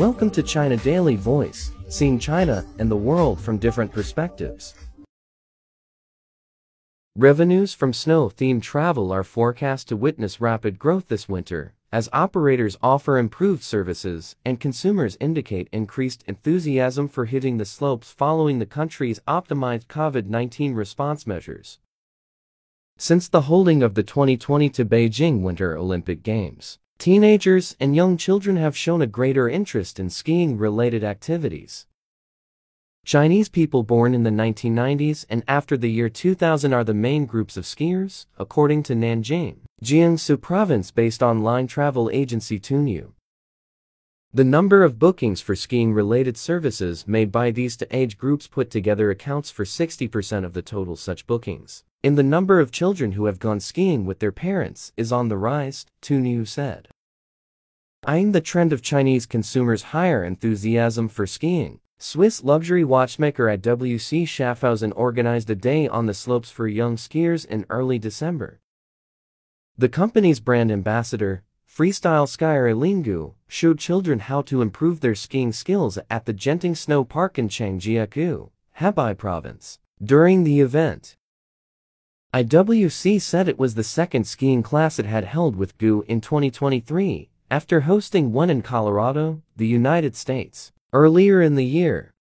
Welcome to China Daily Voice, seeing China and the world from different perspectives. Revenues from snow-themed travel are forecast to witness rapid growth this winter, as operators offer improved services and consumers indicate increased enthusiasm for hitting the slopes following the country's optimized COVID-19 response measures. Since the holding of the 2022 Beijing Winter Olympic Games, teenagers and young children have shown a greater interest in skiing-related activities. Chinese people born in the 1990s and after the year 2000 are the main groups of skiers, according to Nanjing, Jiangsu province-based online travel agency Tuniu. The number of bookings for skiing-related services made by these two age groups put together accounts for 60% of the total such bookings. In the number of children who have gone skiing with their parents is on the rise, Tuniu said. Eyeing the trend of Chinese consumers' higher enthusiasm for skiing, Swiss luxury watchmaker IWC Schaffhausen organized a day on the slopes for young skiers in early December. The company's brand ambassador, freestyle skier Lingu, showed children how to improve their skiing skills at the Genting Snow Park in Zhangjiakou, Hebei province. During the event, IWC said it was the second skiing class it had held with GU in 2023, after hosting one in Colorado, the United States. Earlier in the year,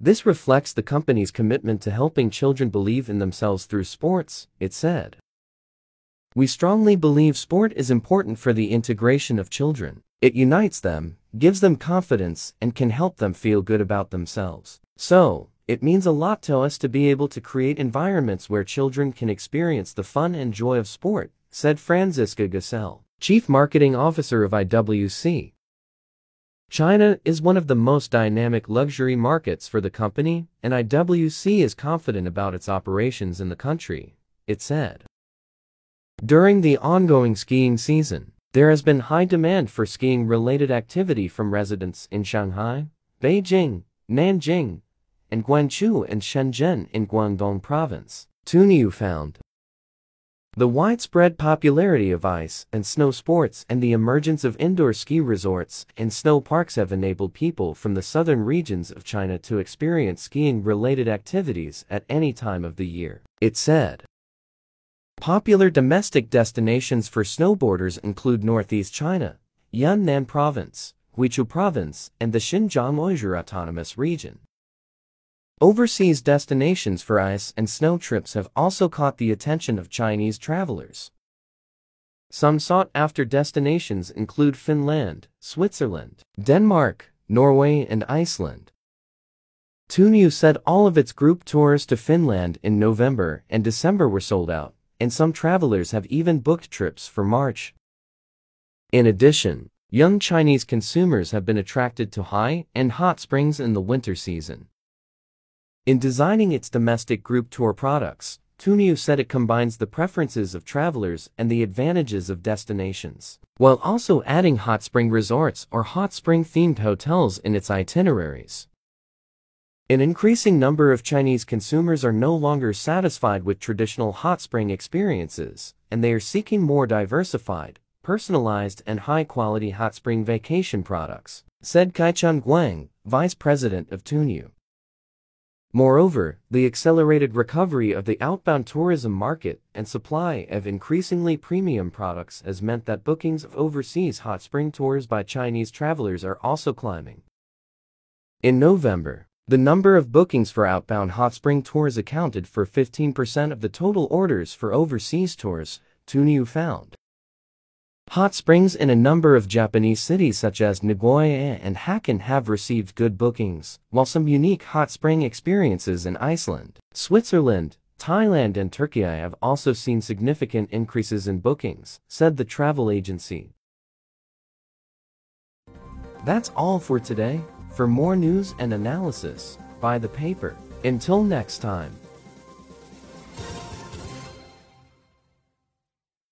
this reflects the company's commitment to helping children believe in themselves through sports, it said. We strongly believe sport is important for the integration of children. It unites them, gives them confidence, and can help them feel good about themselves. So, it means a lot to us to be able to create environments where children can experience the fun and joy of sport, said Franziska Gsell, Chief Marketing Officer of IWC. China is one of the most dynamic luxury markets for the company, and IWC is confident about its operations in the country, it said. During the ongoing skiing season, there has been high demand for skiing-related activity from residents in Shanghai, Beijing, Nanjing, and Guangzhou and Shenzhen in Guangdong province. Tuniu found. The widespread popularity of ice and snow sports and the emergence of indoor ski resorts and snow parks have enabled people from the southern regions of China to experience skiing-related activities at any time of the year, it said. Popular domestic destinations for snowboarders include northeast China, Yunnan Province, Guizhou Province, and the Xinjiang Uyghur Autonomous Region. Overseas destinations for ice and snow trips have also caught the attention of Chinese travelers. Some sought-after destinations include Finland, Switzerland, Denmark, Norway, and Iceland. Tuniu said all of its group tours to Finland in November and December were sold out, and some travelers have even booked trips for March. In addition, young Chinese consumers have been attracted to high and hot springs in the winter season. In designing its domestic group tour products, Tuniu said it combines the preferences of travelers and the advantages of destinations, while also adding hot spring resorts or hot spring-themed hotels in its itineraries. An increasing number of Chinese consumers are no longer satisfied with traditional hot spring experiences, and they are seeking more diversified, personalized and high-quality hot spring vacation products, said Kai Kaichun Guang, vice president of Tuniu. Moreover, the accelerated recovery of the outbound tourism market and supply of increasingly premium products has meant that bookings of overseas hot spring tours by Chinese travelers are also climbing. In November, the number of bookings for outbound hot spring tours accounted for 15% of the total orders for overseas tours, Tuniu found. Hot springs in a number of Japanese cities such as Nagoya and Hakone have received good bookings, while some unique hot spring experiences in Iceland, Switzerland, Thailand and Turkey have also seen significant increases in bookings, said the travel agency. That's all for today. For more news and analysis, buy the paper. Until next time.